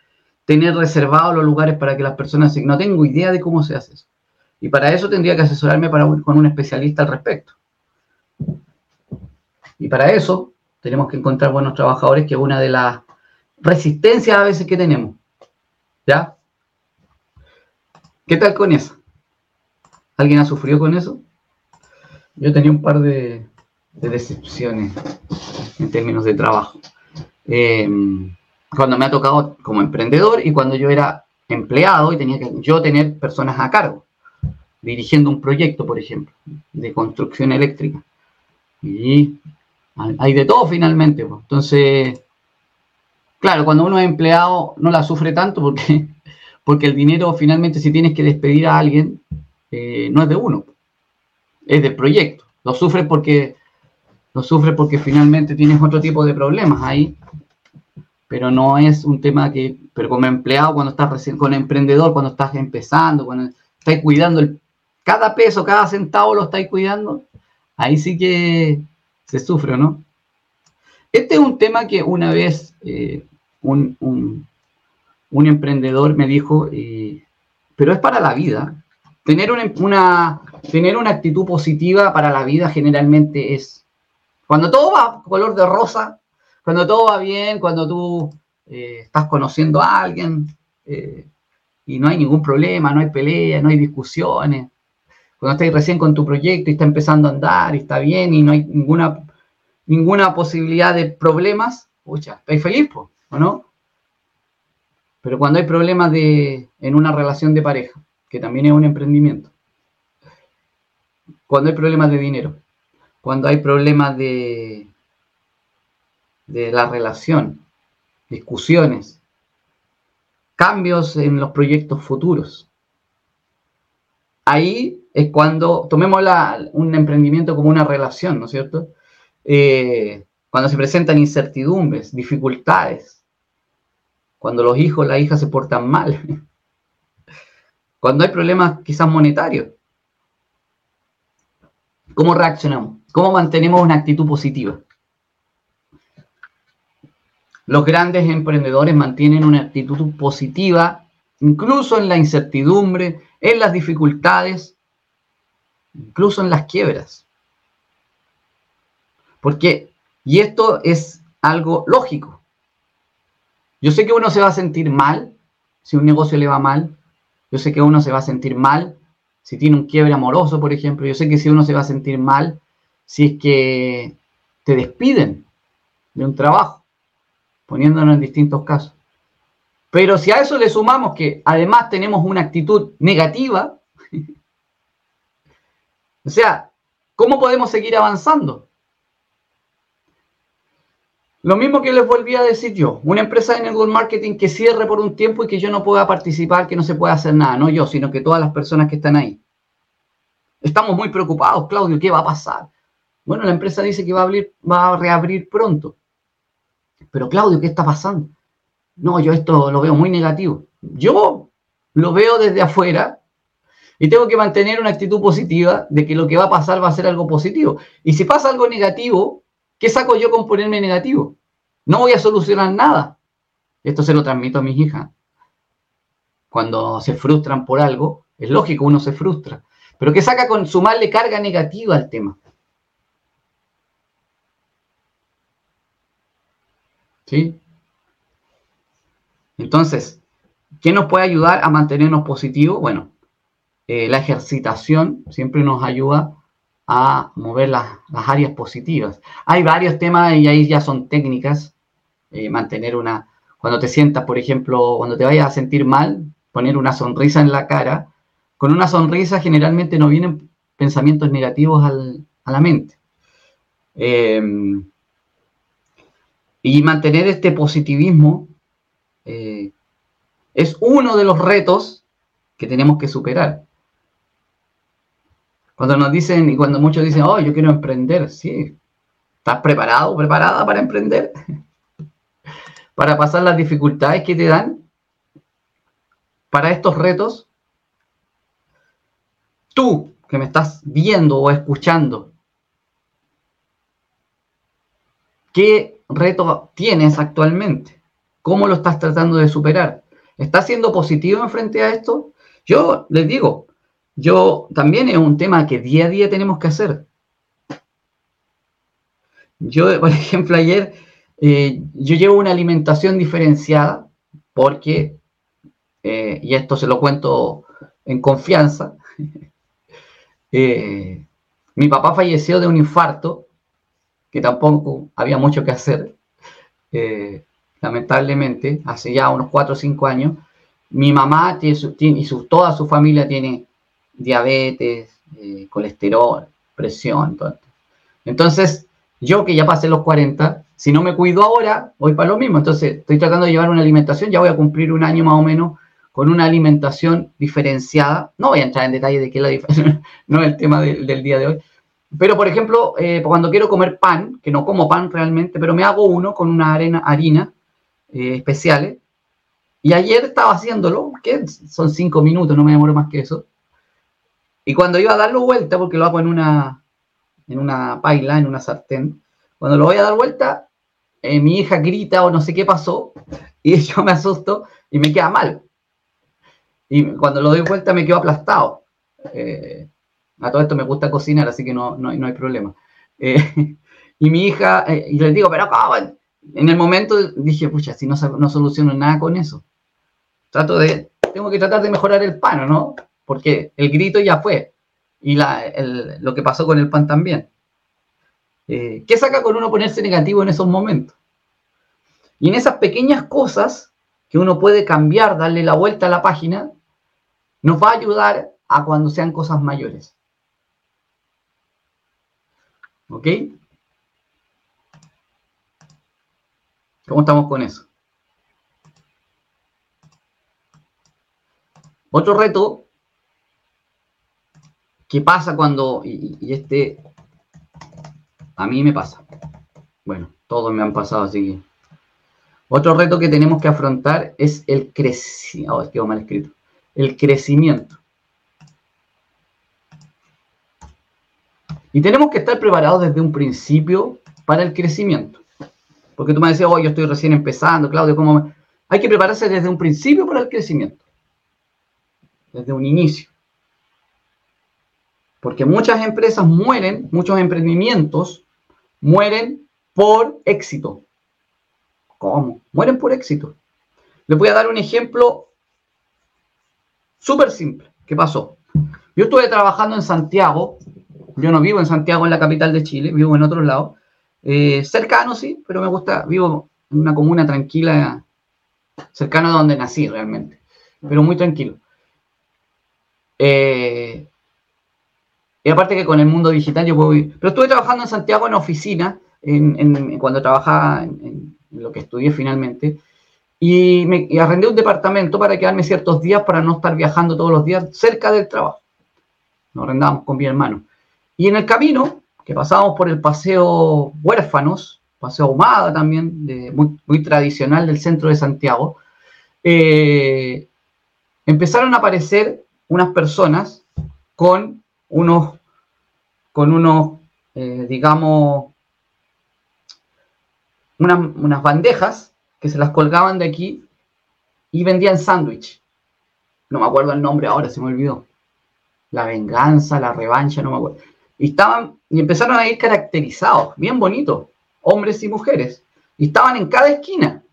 tener reservados los lugares para que las personas... No tengo idea de cómo se hace eso. Y para eso tendría que asesorarme para, con un especialista al respecto. Y para eso tenemos que encontrar buenos trabajadores, que es una de las resistencias a veces que tenemos. ¿Ya? ¿Qué tal con eso? ¿Alguien ha sufrido con eso? Yo tenía un par de, decepciones en términos de trabajo. Em, cuando me ha tocado como emprendedor y cuando yo era empleado y tenía que yo tener personas a cargo, dirigiendo un proyecto, por ejemplo, de construcción eléctrica. Y hay de todo finalmente. Entonces, claro, cuando uno es empleado no la sufre tanto porque, porque el dinero finalmente si tienes que despedir a alguien, eh, no es de uno, es del proyecto. Lo sufre porque lo sufre porque finalmente tienes otro tipo de problemas ahí, pero no es un tema que, pero como empleado, cuando estás recién, con emprendedor, cuando estás empezando, cuando estás cuidando el, cada peso, cada centavo lo estáis cuidando, ahí sí que se sufre, ¿no? Este es un tema que una vez eh, un, un, emprendedor me dijo, eh, pero es para la vida. Tener una, tener una actitud positiva para la vida generalmente es, cuando todo va color de rosa, cuando todo va bien, cuando tú eh, estás conociendo a alguien y no hay ningún problema, no hay pelea, no hay discusiones, cuando estás recién con tu proyecto y está empezando a andar y está bien y no hay ninguna, ninguna posibilidad de problemas, pucha, estáis feliz, ¿o no? Pero cuando hay problemas de, en una relación de pareja, que también es un emprendimiento, cuando hay problemas de dinero, cuando hay problemas de, de la relación, discusiones, cambios en los proyectos futuros. Ahí es cuando tomemos un emprendimiento como una relación, ¿no es cierto? Eh, cuando se presentan incertidumbres, dificultades, cuando los hijos, las hijas se portan mal, cuando hay problemas quizás monetarios. ¿Cómo reaccionamos? ¿Cómo mantenemos una actitud positiva? Los grandes emprendedores mantienen una actitud positiva incluso en la incertidumbre, en las dificultades, incluso en las quiebras. Porque, y esto es algo lógico. Yo sé que uno se va a sentir mal si un negocio le va mal. Yo sé que uno se va a sentir mal si tiene un quiebre amoroso, por ejemplo. Yo sé que si uno se va a sentir mal si es que te despiden de un trabajo, poniéndonos en distintos casos. Pero si a eso le sumamos que además tenemos una actitud negativa, o sea, ¿cómo podemos seguir avanzando? Lo mismo que les volví a decir yo, una empresa de network marketing que cierre por un tiempo y que yo no pueda participar, que no se pueda hacer nada, no yo, sino que todas las personas que están ahí. Estamos muy preocupados, Claudio, ¿qué va a pasar? Bueno, la empresa dice que va a, abrir, va a reabrir pronto. Pero Claudio, ¿qué está pasando? No, yo esto lo veo muy negativo. Yo lo veo desde afuera y tengo que mantener una actitud positiva de que lo que va a pasar va a ser algo positivo. Y si pasa algo negativo, ¿qué saco yo con ponerme negativo? No voy a solucionar nada. Esto se lo transmito a mis hijas. Cuando se frustran por algo, es lógico, uno se frustra. Pero ¿qué saca con sumarle carga negativa al tema? ¿Sí? Entonces, ¿qué nos puede ayudar a mantenernos positivos? Bueno, eh, la ejercitación siempre nos ayuda a mover las, áreas positivas. Hay varios temas y ahí ya son técnicas. Eh, mantener una, cuando te sientas, por ejemplo, cuando te vayas a sentir mal, poner una sonrisa en la cara. Con una sonrisa generalmente no vienen pensamientos negativos a la mente. Eh, y mantener este positivismo es uno de los retos que tenemos que superar. Cuando nos dicen, y cuando muchos dicen, oh, yo quiero emprender, sí, ¿estás preparado, preparada para emprender? para pasar las dificultades que te dan para estos retos. Tú que me estás viendo o escuchando, ¿qué reto tienes actualmente? ¿Cómo lo estás tratando de superar? ¿Estás siendo positivo en frente a esto? Yo les digo, yo también es un tema que día a día tenemos que hacer. Yo, por ejemplo, ayer eh, yo llevo una alimentación diferenciada porque, eh, y esto se lo cuento en confianza, eh, mi papá falleció de un infarto, que tampoco había mucho que hacer, lamentablemente, hace ya unos 4 o 5 años. Mi mamá tiene, y su, toda su familia tiene diabetes, eh, colesterol, presión. Entonces, yo que ya pasé los 40, si no me cuido ahora, voy para lo mismo. Entonces, estoy tratando de llevar una alimentación, ya voy a cumplir un año más o menos con una alimentación diferenciada. No voy a entrar en detalle de qué es la diferencia, no es el tema del día de hoy. Pero, por ejemplo, eh, cuando quiero comer pan, que no como pan realmente, pero me hago uno con una arena, harina eh, especiales. Y ayer estaba haciéndolo, que son cinco minutos, no me demoro más que eso. Y cuando iba a darlo vuelta, porque lo hago en una, en una paila, en una sartén, cuando lo voy a dar vuelta, eh, mi hija grita o no sé qué pasó y yo me asusto y me queda mal. Y cuando lo doy vuelta me quedo aplastado. Eh, a todo esto me gusta cocinar, así que no, no, hay problema. Eh, y mi hija, y le digo, pero ¿cómo? En el momento dije, pucha, si no, no soluciono nada con eso. Trato de, tengo que tratar de mejorar el pan, ¿no? Porque el grito ya fue. Y la, lo que pasó con el pan también. Eh, ¿Qué saca con uno ponerse negativo en esos momentos? Y en esas pequeñas cosas que uno puede cambiar, darle la vuelta a la página, nos va a ayudar a cuando sean cosas mayores. ¿Ok? ¿Cómo estamos con eso? Otro reto que pasa cuando, y este a mí me pasa. Bueno, todos me han pasado, así que. Otro reto que tenemos que afrontar es el crecimiento. Oh, quedó mal escrito. El crecimiento. Y tenemos que estar preparados desde un principio para el crecimiento. Porque tú me decías, oh, yo estoy recién empezando, Claudio, ¿cómo Hay que prepararse desde un principio para el crecimiento. Desde un inicio. Porque muchas empresas mueren, muchos emprendimientos mueren por éxito. ¿Cómo? Mueren por éxito. Les voy a dar un ejemplo súper simple. ¿Qué pasó? Yo estuve trabajando en Santiago. Yo no vivo en Santiago, en la capital de Chile, vivo en otro lado. Eh, cercano, sí, pero me gusta, vivo en una comuna tranquila, cercano a donde nací realmente, pero muy tranquilo. Eh, y aparte que con el mundo digital yo puedo ir. Pero estuve trabajando en Santiago en oficina, en, cuando trabajaba en, lo que estudié finalmente. Y, me, arrendé un departamento para quedarme ciertos días para no estar viajando todos los días cerca del trabajo. Nos arrendábamos con mi hermano. Y en el camino, que pasábamos por el paseo Huérfanos, paseo Ahumada también, muy, tradicional del centro de Santiago, eh, empezaron a aparecer unas personas con unos con unos, eh, digamos, unas, bandejas que se las colgaban de aquí y vendían sándwich. No me acuerdo el nombre ahora, se me olvidó. La venganza, la revancha, no me acuerdo. Y estaban, y empezaron a ir caracterizados, bien bonitos, hombres y mujeres. Y estaban en cada esquina.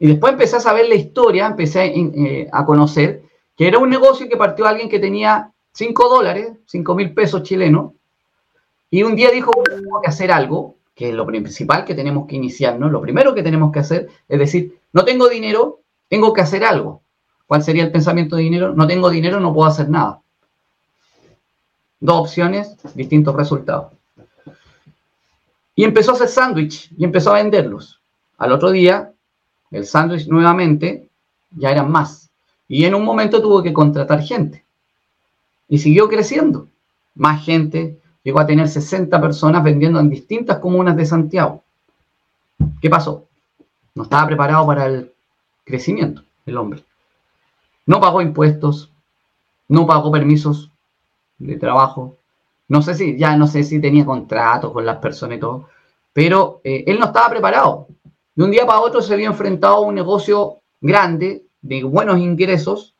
Y después empecé a saber la historia, empecé eh, a conocer que era un negocio que partió alguien que tenía 5 dólares, 5 mil pesos chilenos, y un día dijo, tenemos que hacer algo, que es lo principal que tenemos que iniciar, ¿no? Lo primero que tenemos que hacer es decir, no tengo dinero, tengo que hacer algo. ¿Cuál sería el pensamiento de dinero? No tengo dinero, no puedo hacer nada. Dos opciones, distintos resultados. Y empezó a hacer sándwich y empezó a venderlos. Al otro día, el sándwich nuevamente ya eran más. Y en un momento tuvo que contratar gente. Y siguió creciendo. Más gente, llegó a tener 60 personas vendiendo en distintas comunas de Santiago. ¿Qué pasó? No estaba preparado para el crecimiento el hombre. No pagó impuestos, no pagó permisos de trabajo. No sé si, ya no sé si tenía contratos con las personas y todo, pero eh, él no estaba preparado. De un día para otro se había enfrentado a un negocio grande, de buenos ingresos,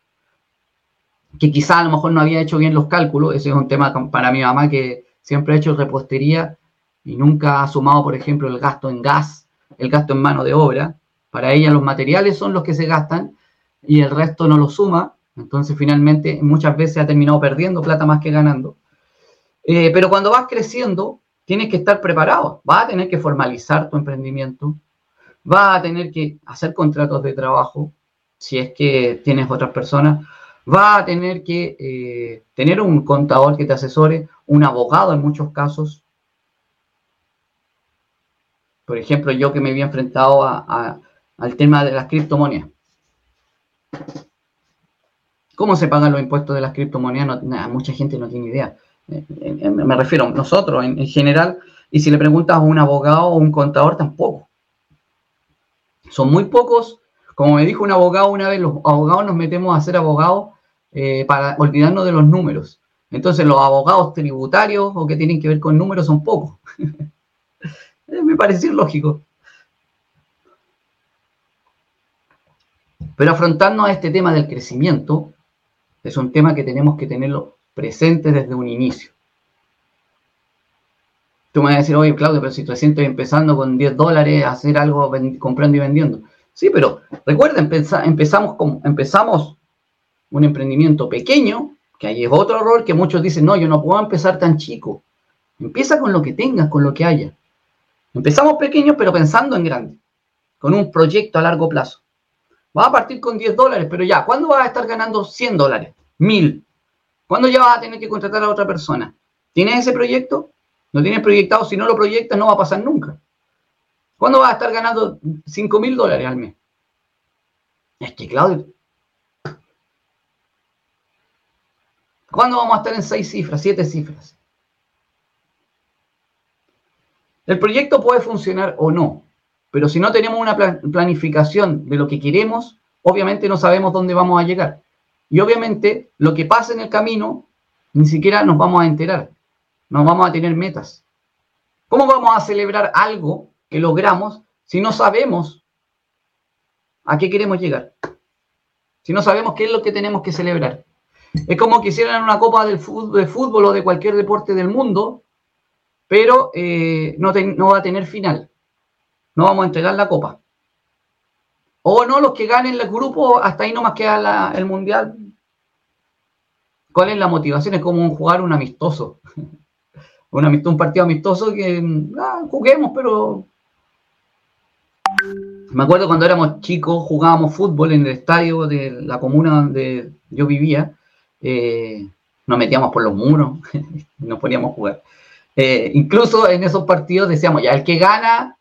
que quizá a lo mejor no había hecho bien los cálculos, ese es un tema para mi mamá que siempre ha hecho repostería y nunca ha sumado, por ejemplo, el gasto en gas, el gasto en mano de obra. Para ella los materiales son los que se gastan y el resto no lo suma. Entonces, finalmente, muchas veces ha terminado perdiendo plata más que ganando. Eh, pero cuando vas creciendo, tienes que estar preparado. Vas a tener que formalizar tu emprendimiento. Vas a tener que hacer contratos de trabajo si es que tienes otras personas va a tener que eh, tener un contador que te asesore, un abogado en muchos casos. Por ejemplo, yo que me había enfrentado al tema de las criptomonedas. ¿Cómo se pagan los impuestos de las criptomonedas? mucha gente no tiene idea. Eh, eh, me refiero a nosotros en general. Y si le preguntas a un abogado o un contador, tampoco. Son muy pocos como me dijo un abogado una vez, los abogados nos metemos a ser abogados eh, para olvidarnos de los números. Entonces los abogados tributarios o que tienen que ver con números son pocos. Eh, me pareció lógico. Pero afrontarnos a este tema del crecimiento es un tema que tenemos que tenerlo presente desde un inicio. Tú me vas a decir, oye, Claudio, pero si te estoy empezando con 10 dólares a hacer algo comprando y vendiendo. Sí, pero recuerden, empezamos, empezamos un emprendimiento pequeño, que ahí es otro error que muchos dicen, no, yo no puedo empezar tan chico. Empieza con lo que tengas, con lo que haya. Empezamos pequeños, pero pensando en grande, con un proyecto a largo plazo. Vas a partir con 10 dólares, pero ya, ¿cuándo vas a estar ganando 100 dólares? 1000. ¿Cuándo ya vas a tener que contratar a otra persona? ¿Tienes ese proyecto? No tienes proyectado, si no lo proyectas no va a pasar nunca. ¿Cuándo vas a estar ganando 5 mil dólares al mes? Es que, Claudio, ¿cuándo vamos a estar en 6 cifras, 7 cifras? El proyecto puede funcionar o no, pero si no tenemos una planificación de lo que queremos, obviamente no sabemos dónde vamos a llegar. Y obviamente lo que pasa en el camino, ni siquiera nos vamos a enterar. No vamos a tener metas. ¿Cómo vamos a celebrar algo que logramos si no sabemos a qué queremos llegar? Si no sabemos qué es lo que tenemos que celebrar. Es como que hicieran una copa del fútbol, de fútbol o de cualquier deporte del mundo, pero eh, no, va a tener final. No vamos a entregar la copa. O no, los que ganen el grupo, hasta ahí nomás queda el mundial. ¿Cuál es la motivación? Es como jugar un amistoso. un, partido amistoso que ah, juguemos, pero... Me acuerdo cuando éramos chicos, jugábamos fútbol en el estadio de la comuna donde yo vivía. Eh, nos metíamos por los muros, nos poníamos a jugar. Eh, incluso en esos partidos decíamos, ya, el que gana,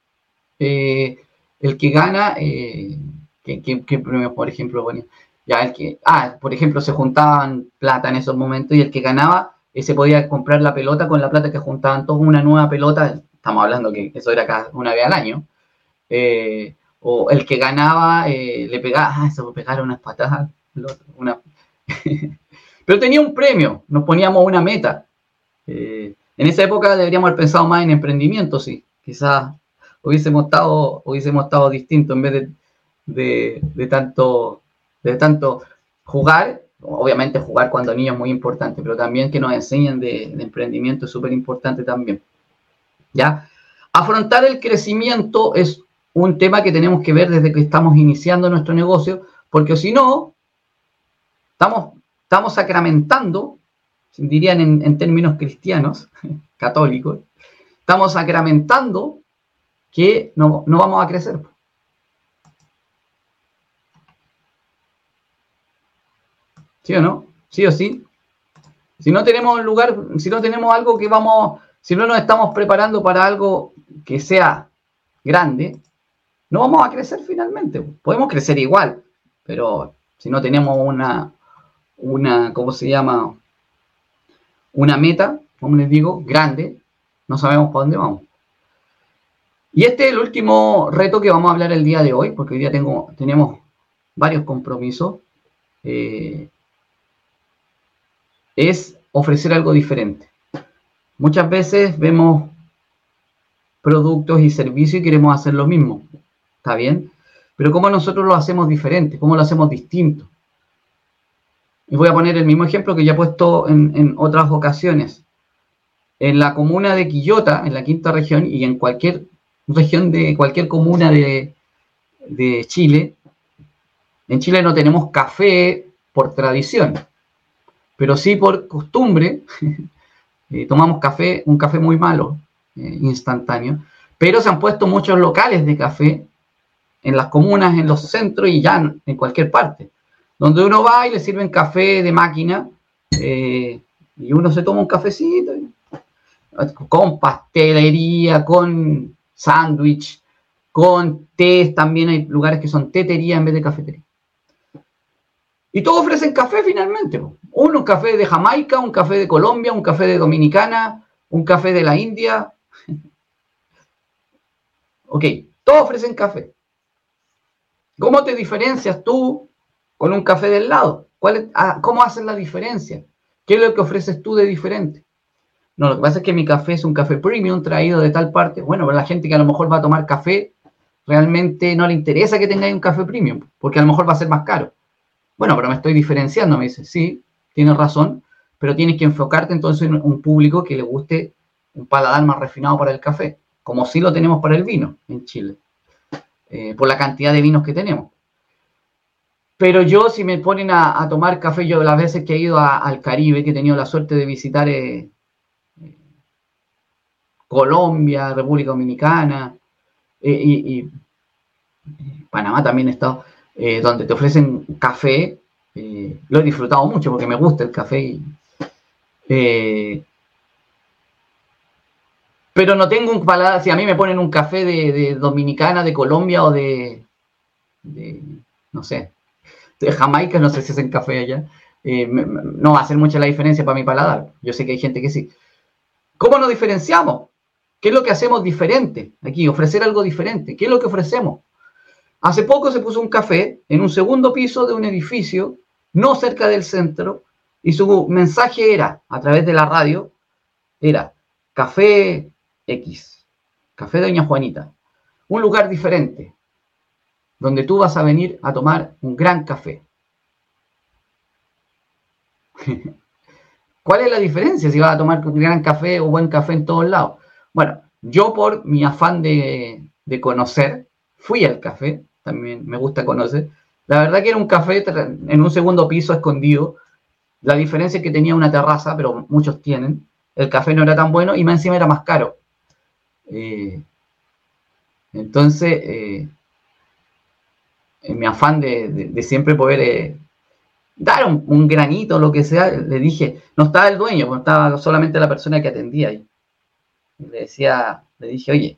eh, el que gana, ¿qué, qué, por ejemplo, bueno, ya el que, ah, por ejemplo, se juntaban plata en esos momentos y el que ganaba se podía comprar la pelota con la plata que juntaban todos una nueva pelota, estamos hablando que eso era cada una vez al año, eh, o el que ganaba eh, le pegaba, ah, eso pegar unas patadas. pero tenía un premio, nos poníamos una meta. Eh, en esa época deberíamos haber pensado más en emprendimiento, sí, quizás hubiésemos estado, hubiésemos estado distintos en vez de, de tanto, de tanto jugar obviamente jugar cuando niños es muy importante, pero también que nos enseñen de, emprendimiento es súper importante también. ¿Ya? Afrontar el crecimiento es un tema que tenemos que ver desde que estamos iniciando nuestro negocio, porque si no, estamos, estamos sacramentando, dirían en, términos cristianos, católicos, estamos sacramentando que no, no vamos a crecer. ¿Sí o no? ¿Sí o sí? Si no tenemos un lugar, si no tenemos algo que vamos, si no nos estamos preparando para algo que sea grande, no vamos a crecer finalmente. Podemos crecer igual, pero si no tenemos una, una, ¿cómo se llama? Una meta, como les digo, grande, no sabemos para dónde vamos. Y este es el último reto que vamos a hablar el día de hoy, porque hoy día tengo, tenemos varios compromisos. Eh, es ofrecer algo diferente. Muchas veces vemos productos y servicios y queremos hacer lo mismo. ¿Está bien? Pero ¿cómo nosotros lo hacemos diferente? ¿Cómo lo hacemos distinto? Y voy a poner el mismo ejemplo que ya he puesto en, otras ocasiones. En la comuna de Quillota, en la quinta región, y en cualquier región de cualquier comuna de, Chile, en Chile no tenemos café por tradición pero sí por costumbre eh, tomamos café, un café muy malo, eh, instantáneo, pero se han puesto muchos locales de café en las comunas, en los centros y ya en cualquier parte, donde uno va y le sirven café de máquina eh, y uno se toma un cafecito con pastelería, con sándwich, con té, también hay lugares que son tetería en vez de cafetería. Y todos ofrecen café finalmente. Uno, un café de Jamaica, un café de Colombia, un café de Dominicana, un café de la India. ok, todos ofrecen café. ¿Cómo te diferencias tú con un café del lado? Ah, ¿Cómo haces la diferencia? ¿Qué es lo que ofreces tú de diferente? No, lo que pasa es que mi café es un café premium traído de tal parte. Bueno, la gente que a lo mejor va a tomar café realmente no le interesa que tengáis un café premium, porque a lo mejor va a ser más caro. Bueno, pero me estoy diferenciando, me dice, sí, tienes razón, pero tienes que enfocarte entonces en un público que le guste un paladar más refinado para el café, como sí lo tenemos para el vino en Chile, eh, por la cantidad de vinos que tenemos. Pero yo, si me ponen a, tomar café, yo las veces que he ido al Caribe, que he tenido la suerte de visitar eh, eh, Colombia, República Dominicana y, Panamá también he estado, donde te ofrecen café, lo he disfrutado mucho porque me gusta el café pero no tengo un paladar, si a mí me ponen un café de, Dominicana, de Colombia o de, no sé, de Jamaica, no sé si hacen café allá, eh, no va a hacer mucha la diferencia para mi paladar. Yo sé que hay gente que sí. ¿Cómo nos diferenciamos? ¿Qué es lo que hacemos diferente? Aquí, ofrecer algo diferente. ¿Qué es lo que ofrecemos? Hace poco se puso un café en un segundo piso de un edificio, no cerca del centro, y su mensaje era, a través de la radio, era café X, Café Doña Juanita, un lugar diferente, donde tú vas a venir a tomar un gran café. ¿Cuál es la diferencia si vas a tomar un gran café o buen café en todos lados? Bueno, yo por mi afán de, conocer, fui al café, también me gusta conocer. La verdad que era un café en un segundo piso escondido. La diferencia es que tenía una terraza, pero muchos tienen. El café no era tan bueno y más encima era más caro. Eh, entonces, eh, en mi afán de, siempre poder eh, dar un, granito, lo que sea, le dije, no estaba el dueño, pues, estaba solamente la persona que atendía ahí. le decía, le dije, oye,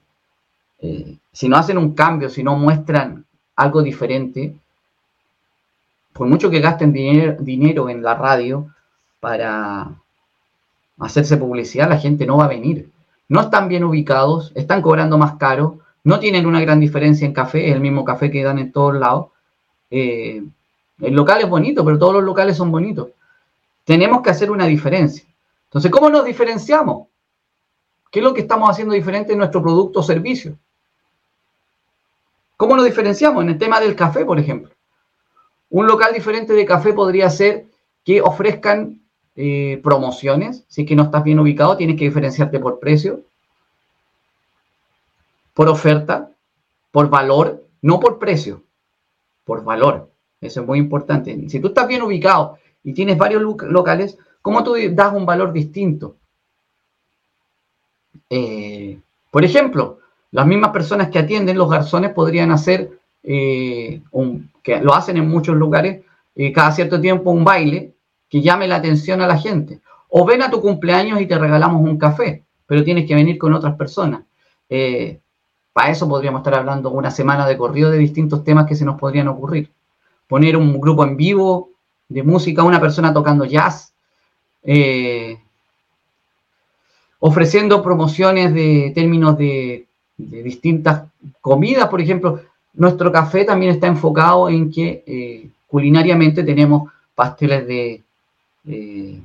si no hacen un cambio, si no muestran algo diferente, por mucho que gasten dinero en la radio para hacerse publicidad, la gente no va a venir no están bien ubicados, están cobrando más caro, no tienen una gran diferencia en café, es el mismo café que dan en todos lados. Eh, el local es bonito, pero todos los locales son bonitos. Tenemos que hacer una diferencia. Entonces, ¿cómo nos diferenciamos? ¿Qué es lo que estamos haciendo diferente en nuestro producto o servicio? ¿Cómo nos diferenciamos? En el tema del café, por ejemplo. Un local diferente de café podría ser que ofrezcan eh, promociones. Si es que no estás bien ubicado, tienes que diferenciarte por precio, por oferta, por valor, no por precio, por valor. Eso es muy importante. Si tú estás bien ubicado y tienes varios locales, ¿cómo tú das un valor distinto? Eh, por ejemplo, las mismas personas que atienden los garzones podrían hacer, eh, un, que lo hacen en muchos lugares, cada cierto tiempo un baile que llame la atención a la gente. O ven a tu cumpleaños y te regalamos un café, pero tienes que venir con otras personas. Eh, para eso podríamos estar hablando una semana de corrido de distintos temas que se nos podrían ocurrir. Poner un grupo en vivo de música, una persona tocando jazz, eh, ofreciendo promociones de términos de, distintas comidas, por ejemplo. Nuestro café también está enfocado en que eh, culinariamente tenemos pasteles de, eh,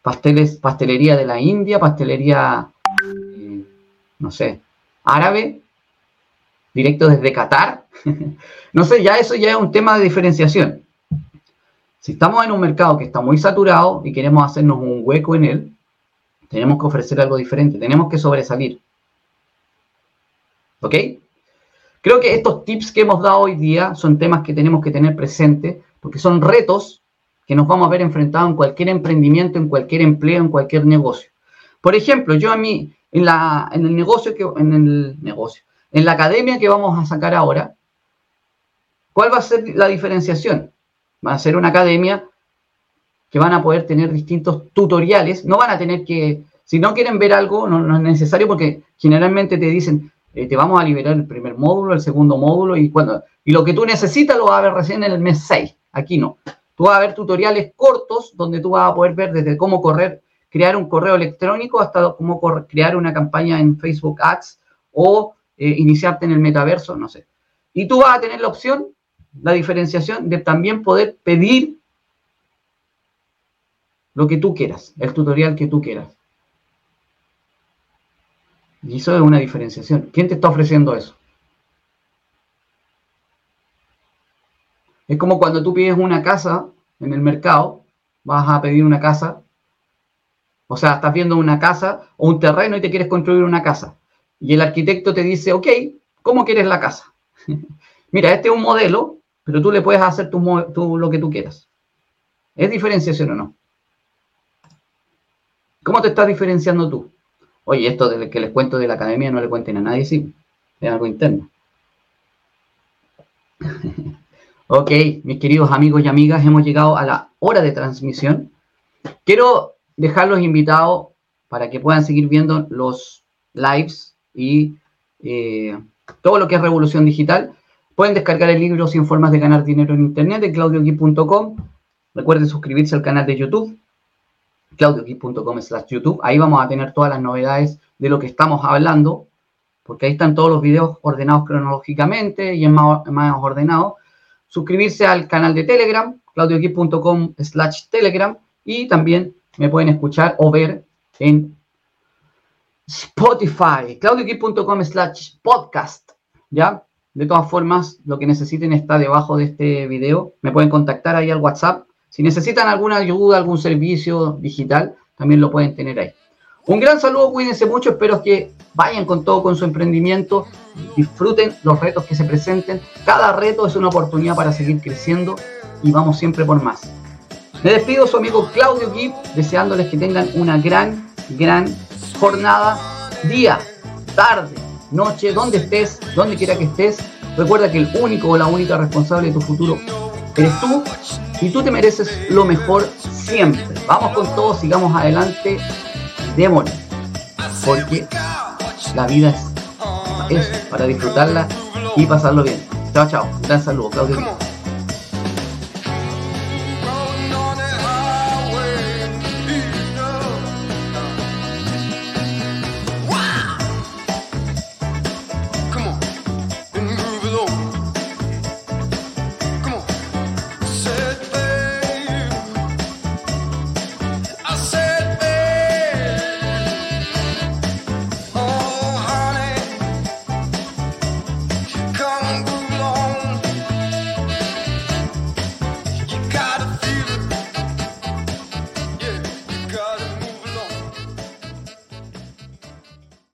pasteles, pastelería de la India, pastelería, no sé, árabe, directo desde Qatar. no sé, ya eso ya es un tema de diferenciación. Si estamos en un mercado que está muy saturado y queremos hacernos un hueco en él, tenemos que ofrecer algo diferente, tenemos que sobresalir. ¿Ok? Creo que estos tips que hemos dado hoy día son temas que tenemos que tener presentes porque son retos que nos vamos a ver enfrentados en cualquier emprendimiento, en cualquier empleo, en cualquier negocio. Por ejemplo, yo a mí, en, la, en el negocio, que, en el negocio, en la academia que vamos a sacar ahora, ¿cuál va a ser la diferenciación? Va a ser una academia que van a poder tener distintos tutoriales, no van a tener que, si no quieren ver algo, no, es necesario porque generalmente te dicen, eh, te vamos a liberar el primer módulo, el segundo módulo y cuando y lo que tú necesitas lo vas a ver recién en el mes 6. Aquí no. Tú vas a ver tutoriales cortos donde tú vas a poder ver desde cómo correr, crear un correo electrónico hasta como crear una campaña en Facebook Ads o eh, iniciarte en el metaverso, no sé. Y tú vas a tener la opción, la diferenciación de también poder pedir lo que tú quieras, el tutorial que tú quieras. Y eso es una diferenciación. ¿Quién te está ofreciendo eso? Es como cuando tú pides una casa en el mercado, vas a pedir una casa o sea, estás viendo una casa o un terreno y te quieres construir una casa. Y el arquitecto te dice, ok, ¿cómo quieres la casa? Mira, este es un modelo, pero tú le puedes hacer tu, lo que tú quieras. ¿Es diferenciación o no? ¿Cómo te estás diferenciando tú? Oye, esto de que les cuento de la academia no le cuenten a nadie, sí, es algo interno. ok, mis queridos amigos y amigas, hemos llegado a la hora de transmisión. Quiero dejarlos invitados para que puedan seguir viendo los lives y eh, todo lo que es revolución digital. Pueden descargar el libro 100 formas de ganar dinero en internet de claudiogui.com. Recuerden suscribirse al canal de YouTube, claudiogui.com slash YouTube. Ahí vamos a tener todas las novedades de lo que estamos hablando, porque ahí están todos los videos ordenados cronológicamente y es más, más ordenado. Suscribirse al canal de Telegram, claudiogui.com slash Telegram, y también me pueden escuchar o ver en Spotify, claudiogui.com slash podcast, ¿ya? De todas formas, lo que necesiten está debajo de este video. Me pueden contactar ahí al WhatsApp. Si necesitan alguna ayuda, algún servicio digital, también lo pueden tener ahí. Un gran saludo, cuídense mucho, espero que vayan con todo con su emprendimiento, disfruten los retos que se presenten. Cada reto es una oportunidad para seguir creciendo y vamos siempre por más. Me despido su amigo Claudio Gibb, deseándoles que tengan una gran, gran jornada, día, tarde, noche, donde estés, donde quiera que estés. Recuerda que el único o la única responsable de tu futuro eres tú y tú te mereces lo mejor siempre. Vamos con todo, sigamos adelante, démosle, porque la vida es para disfrutarla y pasarlo bien. Chao, chao. Un gran saludo, Claudio.